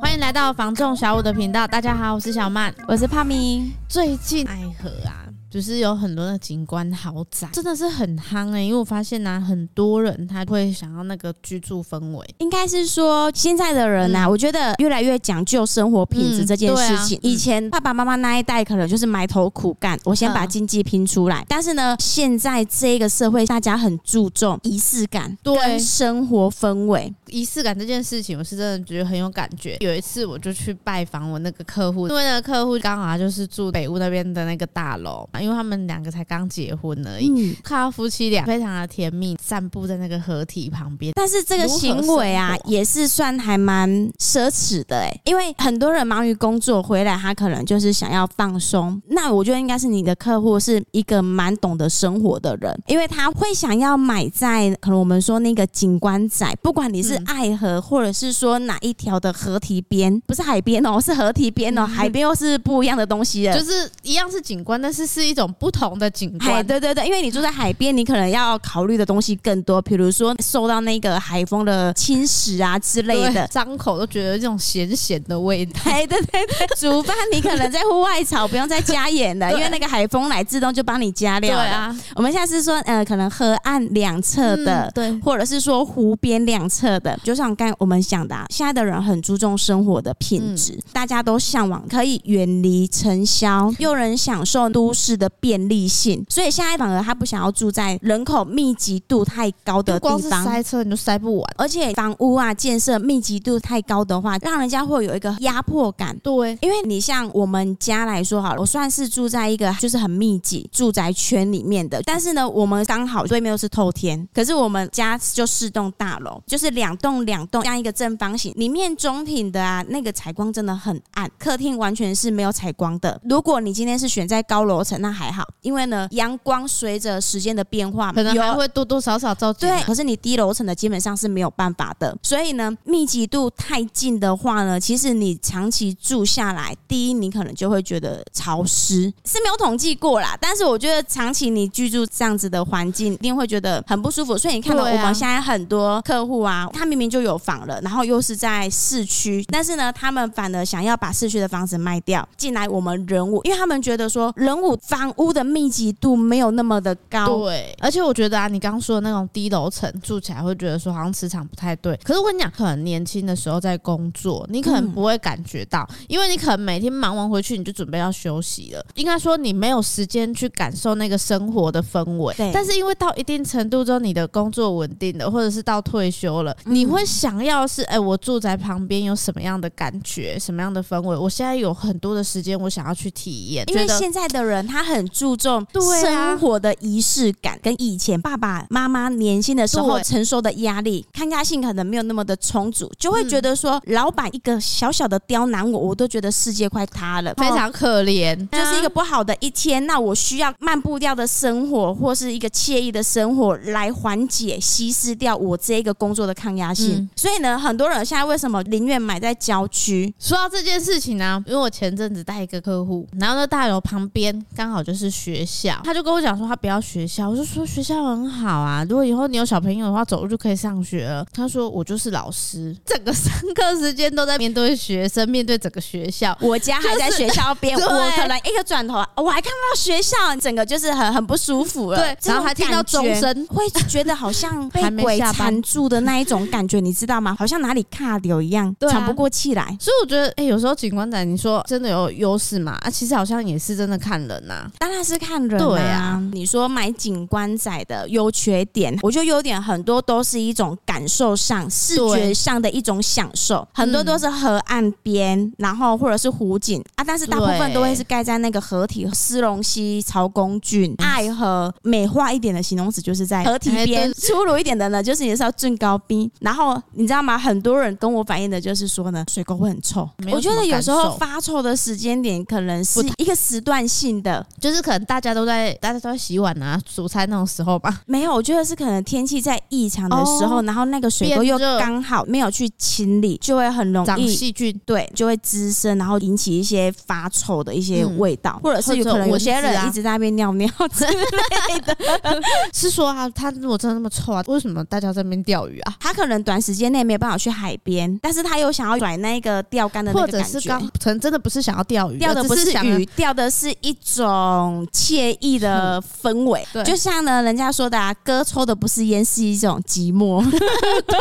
欢迎来到房仲小五的频道。大家好，我是小曼，我是帕米。最近爱河啊。就是有很多的景观豪宅，真的是很夯哎、欸！因为我发现呢、啊，很多人他会想要那个居住氛围。应该是说现在的人呐、啊，嗯、我觉得越来越讲究生活品质这件事情。嗯啊、以前爸爸妈妈那一代可能就是埋头苦干，我先把经济拼出来。嗯、但是呢，现在这个社会大家很注重仪式感，对生活氛围。仪式感这件事情，我是真的觉得很有感觉。有一次我就去拜访我那个客户，因为那个客户刚好他就是住北屋那边的那个大楼。因为他们两个才刚结婚而已，嗯、看到夫妻俩非常的甜蜜，散步在那个河体旁边。但是这个行为啊，也是算还蛮奢侈的哎，因为很多人忙于工作回来，他可能就是想要放松。那我觉得应该是你的客户是一个蛮懂得生活的人，因为他会想要买在可能我们说那个景观仔，不管你是爱河，或者是说哪一条的河堤边，不是海边哦，是河堤边哦，海边又是不一样的东西了，就是一样是景观，但是是一种不。同的景观，对对对，因为你住在海边，你可能要考虑的东西更多，比如说受到那个海风的侵蚀啊之类的，张口都觉得这种咸咸的味道。对对对，煮饭你可能在户外炒，不用再加盐了，因为那个海风来自动就帮你加料了。对啊，我们现在是说，呃，可能河岸两侧的，嗯、对，或者是说湖边两侧的，就像刚才我们讲的、啊，现在的人很注重生活的品质，嗯、大家都向往可以远离尘嚣，又能享受都市的便利性，所以现在反而他不想要住在人口密集度太高的地方，塞车你都塞不完。而且房屋啊建设密集度太高的话，让人家会有一个压迫感。对，因为你像我们家来说好了，我算是住在一个就是很密集住宅圈里面的，但是呢，我们刚好对面又是透天，可是我们家就四栋大楼，就是两栋两栋这样一个正方形，里面中庭的啊那个采光真的很暗，客厅完全是没有采光的。如果你今天是选在高楼层，那还好。因为呢，阳光随着时间的变化，可能还会多多少少照进。对，可是你低楼层的基本上是没有办法的。所以呢，密集度太近的话呢，其实你长期住下来，第一，你可能就会觉得潮湿，是没有统计过啦。但是我觉得长期你居住这样子的环境，一定会觉得很不舒服。所以你看到我们现在很多客户啊，他明明就有房了，然后又是在市区，但是呢，他们反而想要把市区的房子卖掉，进来我们人武，因为他们觉得说人武房屋的。密集度没有那么的高，对，而且我觉得啊，你刚刚说的那种低楼层住起来会觉得说好像磁场不太对。可是我跟你讲，可能年轻的时候在工作，你可能不会感觉到，嗯、因为你可能每天忙完回去你就准备要休息了。应该说你没有时间去感受那个生活的氛围。对。但是因为到一定程度之后，你的工作稳定了，或者是到退休了，嗯、你会想要是哎，我住在旁边有什么样的感觉，什么样的氛围？我现在有很多的时间，我想要去体验。因为现在的人他很注重。对生活的仪式感跟以前爸爸妈妈年轻的时候承受的压力，抗压性可能没有那么的充足，就会觉得说，老板一个小小的刁难我，我都觉得世界快塌了，非常可怜，就是一个不好的一天。那我需要慢步调的生活，或是一个惬意的生活来缓解、稀释掉我这一个工作的抗压性。嗯、所以呢，很多人现在为什么宁愿买在郊区？说到这件事情呢、啊，因为我前阵子带一个客户，然后那大楼旁边刚好就是学。校，他就跟我讲说他不要学校，我就说学校很好啊，如果以后你有小朋友的话，走路就可以上学了。他说我就是老师，整个上课时间都在面对学生，面对整个学校。我家还在学校边，就是、我可能一个转头，我还看不到学校，整个就是很很不舒服了。对，然后还听到钟声，会觉得好像 被鬼缠住的那一种感觉，你知道吗？好像哪里卡流一样，喘、啊、不过气来。所以我觉得，哎、欸，有时候警官仔，你说真的有优势嘛？啊，其实好像也是真的看人呐、啊，当然是。看人、啊、对啊，你说买景观仔的优缺点，我觉得优点很多都是一种感受上、视觉上的一种享受，很多都是河岸边，嗯、然后或者是湖景啊，但是大部分都会是盖在那个河体、丝绒溪、曹公郡、爱河。美化一点的形容词就是在河体边，粗鲁一点的呢，就是也是要最高滨。然后你知道吗？很多人跟我反映的就是说呢，水沟会很臭。我觉得有时候发臭的时间点可能是一个时段性的，就是可能大家都在大家都在洗碗啊、煮菜那种时候吧。没有，我觉得是可能天气在异常的时候，哦、然后那个水沟又刚好没有去清理，就会很容易长细菌，对，就会滋生，然后引起一些发臭的一些味道，嗯、或者是有可能有些人一直在那边尿尿之类的。是说啊，他如果真的那么臭啊，为什么大家在那边钓鱼啊？他可能短时间内没有办法去海边，但是他又想要甩那个钓竿的那个感觉，或者是刚可能真的不是想要钓鱼，钓的不是鱼，钓的是一种惬意的氛围。对，就像呢，人家说的啊，哥抽的不是烟，是一种寂寞。对，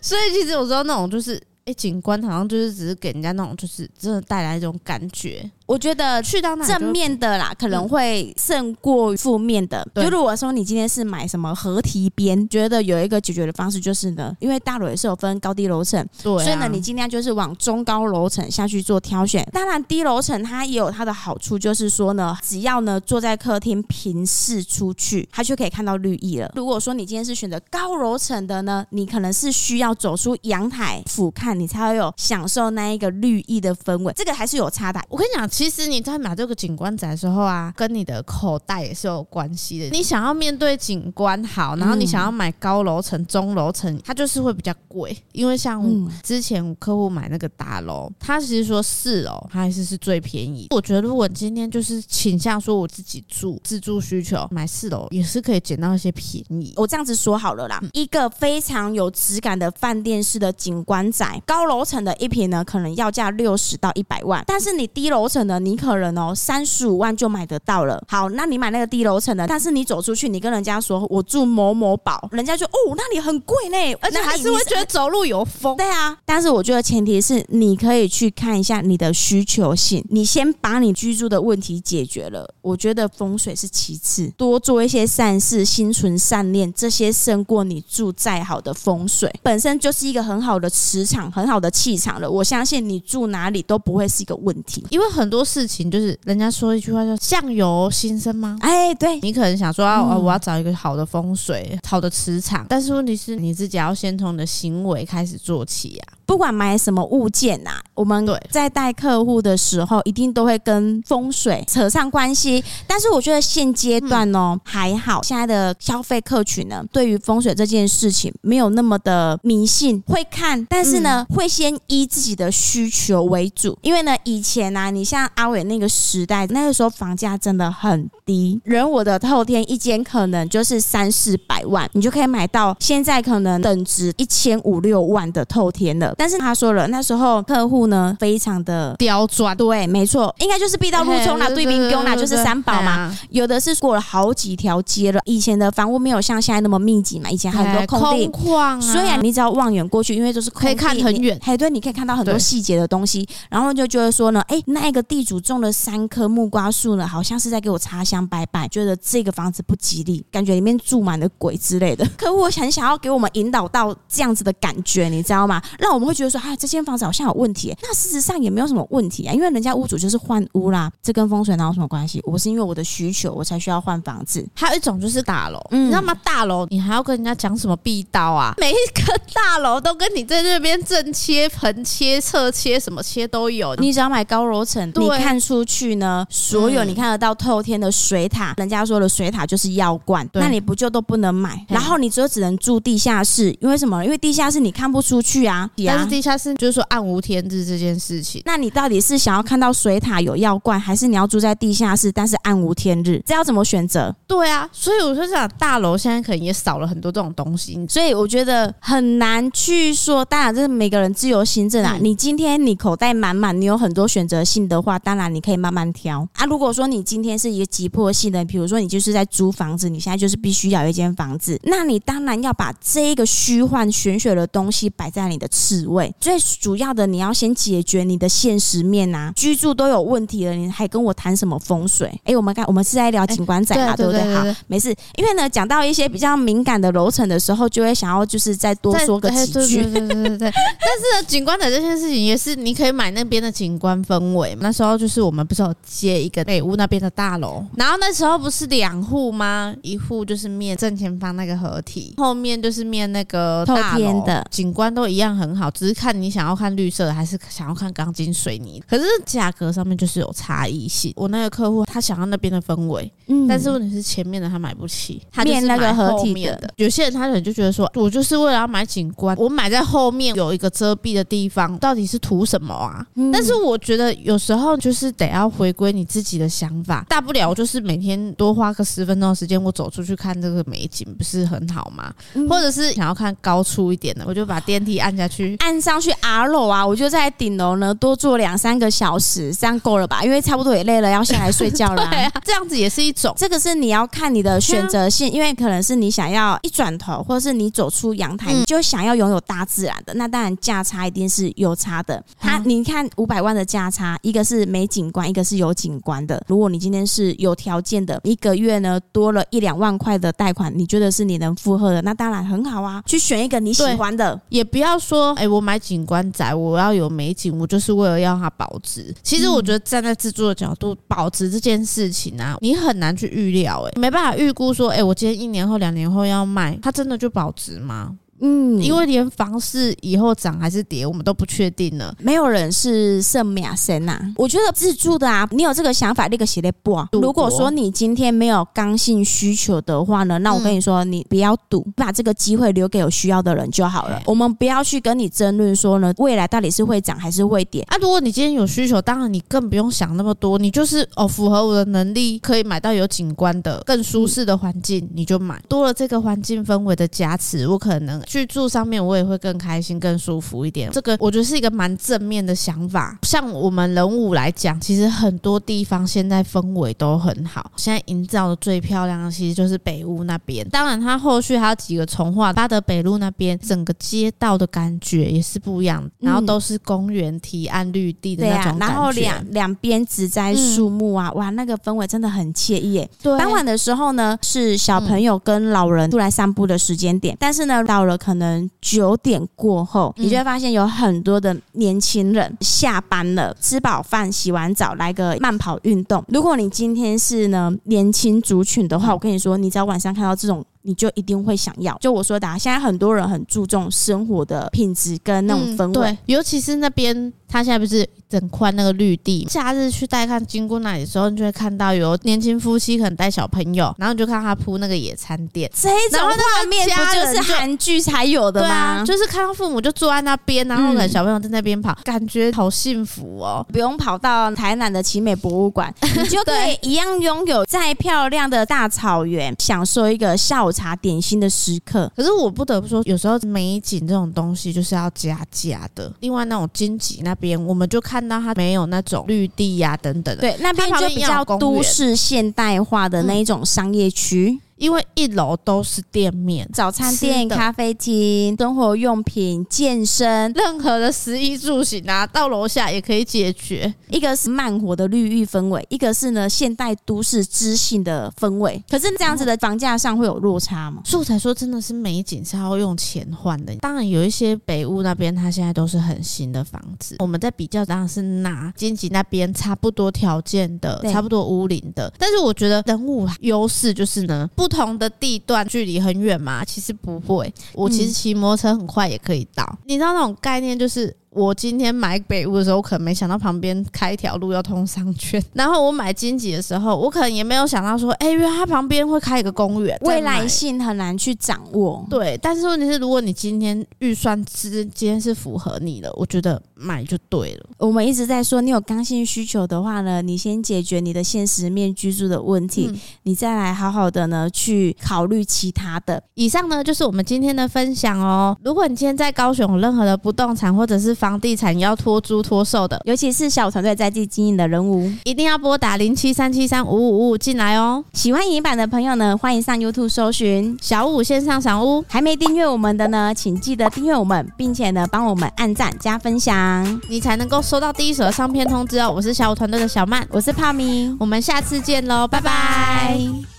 所以其实有时候那种就是，哎、欸，景观好像就是只是给人家那种，就是真的带来一种感觉。我觉得去到那正面的啦，可能会胜过负面的。就如果说你今天是买什么河堤边，觉得有一个解决的方式就是呢，因为大楼也是有分高低楼层，对，所以呢，你尽量就是往中高楼层下去做挑选。当然，低楼层它也有它的好处，就是说呢，只要呢坐在客厅平视出去，它就可以看到绿意了。如果说你今天是选择高楼层的呢，你可能是需要走出阳台俯瞰，你才会有享受那一个绿意的氛围。这个还是有差的。我跟你讲。其实你在买这个景观宅的时候啊，跟你的口袋也是有关系的。你想要面对景观好，然后你想要买高楼层、中楼层，它就是会比较贵。因为像之前客户买那个大楼，他其实说四楼，它还是是最便宜。我觉得如果今天就是倾向说我自己住自住需求，买四楼也是可以捡到一些便宜。我这样子说好了啦，一个非常有质感的饭店式的景观宅，高楼层的一平呢，可能要价六十到一百万，但是你低楼层。呢，你可能哦三十五万就买得到了。好，那你买那个低楼层的，但是你走出去，你跟人家说我住某某宝，人家就哦那里很贵呢，而且还是会觉得走路有风。对啊，但是我觉得前提是你可以去看一下你的需求性，你先把你居住的问题解决了，我觉得风水是其次，多做一些善事，心存善念，这些胜过你住再好的风水，本身就是一个很好的磁场，很好的气场了。我相信你住哪里都不会是一个问题，因为很多。多事情就是人家说一句话叫“相由心生”吗？哎，对，你可能想说啊，我要找一个好的风水、好的磁场，但是问题是你自己要先从你的行为开始做起呀。不管买什么物件呐、啊，我们在带客户的时候，一定都会跟风水扯上关系。但是我觉得现阶段哦还好，现在的消费客群呢，对于风水这件事情没有那么的迷信，会看，但是呢会先依自己的需求为主。因为呢以前呢、啊，你像阿伟那个时代，那个时候房价真的很低，人我的透天一间可能就是三四百万，你就可以买到现在可能等值一千五六万的透天了。但是他说了，那时候客户呢非常的刁钻，对，没错，应该就是避到路冲啦，对兵攻啦，就是三宝嘛。有的是过了好几条街了，以前的房屋没有像现在那么密集嘛，以前很多空地，空旷啊。虽然你只要望远过去，因为就是可以看很远，哎，对，你可以看到很多细节的东西，然后就觉得说呢，哎，那个地主种了三棵木瓜树呢，好像是在给我插香拜拜，觉得这个房子不吉利，感觉里面住满了鬼之类的。客户很想要给我们引导到这样子的感觉，你知道吗？让我们。会觉得说，哎，这间房子好像有问题。那事实上也没有什么问题啊，因为人家屋主就是换屋啦，这跟风水哪有什么关系？我是因为我的需求，我才需要换房子。还有一种就是大楼，嗯、你知道吗？大楼你还要跟人家讲什么壁刀啊？每一个大楼都跟你在这边正切、横切、侧切，什么切都有。你只要买高楼层，你看出去呢，所有你看得到透天的水塔，人家说的水塔就是妖罐，那你不就都不能买？然后你就只能住地下室，因为什么？因为地下室你看不出去啊。但是地下室就是说暗无天日这件事情，那你到底是想要看到水塔有药罐，还是你要住在地下室，但是暗无天日？这要怎么选择？对啊，所以我就想，大楼现在可能也少了很多这种东西，所以我觉得很难去说。当然，这是每个人自由心证啊。嗯、你今天你口袋满满，你有很多选择性的话，当然你可以慢慢挑啊。如果说你今天是一个急迫性的，比如说你就是在租房子，你现在就是必须要有一间房子，那你当然要把这个虚幻玄学的东西摆在你的次位，最主要的，你要先解决你的现实面呐、啊，居住都有问题了，你还跟我谈什么风水？哎、欸，我们刚我们是在聊景观展嘛，欸、对，不对？好，没事。因为呢，讲到一些比较敏感的楼层的时候，就会想要就是再多说个几句。对对对对对。但是景观展这件事情也是，你可以买那边的景观氛围。那时候就是我们不是有接一个北屋那边的大楼，然后那时候不是两户吗？一户就是面正前方那个合体，后面就是面那个大天的景观都一样很好。只是看你想要看绿色的，还是想要看钢筋水泥。可是价格上面就是有差异性。我那个客户他想要那边的氛围，嗯，但是问题是前面的他买不起，他就是买后面的。面那个合体的。有些人他可能就觉得说，我就是为了要买景观，我买在后面有一个遮蔽的地方，到底是图什么啊？嗯、但是我觉得有时候就是得要回归你自己的想法，大不了就是每天多花个十分钟的时间，我走出去看这个美景，不是很好吗？嗯、或者是想要看高出一点的，我就把电梯按下去，按上去 R 楼啊，我就在顶楼呢多坐两三个小时，这样够了吧？因为差不多也累了，要下来睡觉了、啊。对啊，这样子也是一种。这个是你要看你的选择性，因为可能是你想要一转头，或者是你走出阳台，你就想要拥有大自然的，那当然价差一定是有差的。它你看五百万的价差，一个是没景观，一个是有景观的。如果你今天是有条件的，一个月呢多了一两万块的贷款，你觉得是你能负荷的，那当然很好啊。去选一个你喜欢的，也不要说，哎、欸，我买景观宅，我要有美景，我就是为了要它保值。其实我觉得站在制作的角度，保值这件事情啊，你很难去预料、欸，哎，没办法预估说，哎、欸，我今天一年后、两年后要卖，它真的就保值吗？嗯，因为连房市以后涨还是跌，我们都不确定呢。没有人是圣米亚森呐。我觉得自住的啊，你有这个想法，那个写的不啊。如果说你今天没有刚性需求的话呢，那我跟你说，你不要赌，把这个机会留给有需要的人就好了。我们不要去跟你争论说呢，未来到底是会涨还是会跌啊。如果你今天有需求，当然你更不用想那么多，你就是哦，符合我的能力，可以买到有景观的、更舒适的环境，你就买。多了这个环境氛围的加持，我可能去住上面。我也会更开心、更舒服一点。这个我觉得是一个蛮正面的想法。像我们人武来讲，其实很多地方现在氛围都很好。现在营造的最漂亮的其实就是北屋那边。当然，它后续还有几个从化、巴德北路那边整个街道的感觉也是不一样。然后都是公园、堤岸、绿地的那种感觉。然后两两边植栽树木啊，哇，那个氛围真的很惬意耶。对，傍晚的时候呢，是小朋友跟老人出来散步的时间点。但是呢，到了可能九点过后，你就会发现有很多的年轻人下班了，吃饱饭、洗完澡，来个慢跑运动。如果你今天是呢年轻族群的话，我跟你说，你只要晚上看到这种，你就一定会想要。就我说的，啊现在很多人很注重生活的品质跟那种氛围，对，尤其是那边。他现在不是整块那个绿地，假日去带看经过那里的时候，你就会看到有年轻夫妻可能带小朋友，然后你就看他铺那个野餐垫，这种画面不就是韩剧才有的吗？啊？就是看到父母就坐在那边，然后呢小朋友在那边跑，嗯，感觉好幸福哦！不用跑到台南的奇美博物馆，你就可以一样拥有在漂亮的大草原，享受一个下午茶点心的时刻。可是我不得不说，有时候美景这种东西就是要加价的。另外那种金吉那。边我们就看到它没有那种绿地呀、啊、等等的，对，那边就比较都市现代化的那一种商业区。因为一楼都是店面，早餐店、咖啡厅、生活用品、健身，任何的食衣住行啊，到楼下也可以解决。一个是慢活的绿意氛围，一个是呢现代都市知性的氛围。可是这样子的房价上会有落差吗？所以我才说真的是美景是要用钱换的。当然有一些北屋那边，它现在都是很新的房子。我们在比较当然是拿金吉那边差不多条件的，差不多屋龄的。但是我觉得人物优势就是呢不同的地段距离很远吗？其实不会，我其实骑摩托车很快也可以到。嗯、你知道那种概念就是。我今天买北屋的时候，我可能没想到旁边开一条路要通商圈。然后我买金吉的时候，我可能也没有想到说，哎、欸，因为它旁边会开一个公园，未来性很难去掌握。对，但是问题是，如果你今天预算之间是符合你的，我觉得买就对了。我们一直在说，你有刚性需求的话呢，你先解决你的现实面居住的问题，嗯、你再来好好的呢去考虑其他的。以上呢就是我们今天的分享哦。如果你今天在高雄有任何的不动产或者是房房地产要托租托售的，尤其是小团队在地经营的人物，一定要拨打零七三七三五五五五进来哦。喜欢影音版的朋友呢，欢迎上 YouTube 搜寻小五线上赏屋。还没订阅我们的呢，请记得订阅我们，并且呢帮我们按赞加分享，你才能够收到第一手的上片通知哦。我是小五团队的小曼，我是泡咪，我们下次见喽，拜拜。拜拜。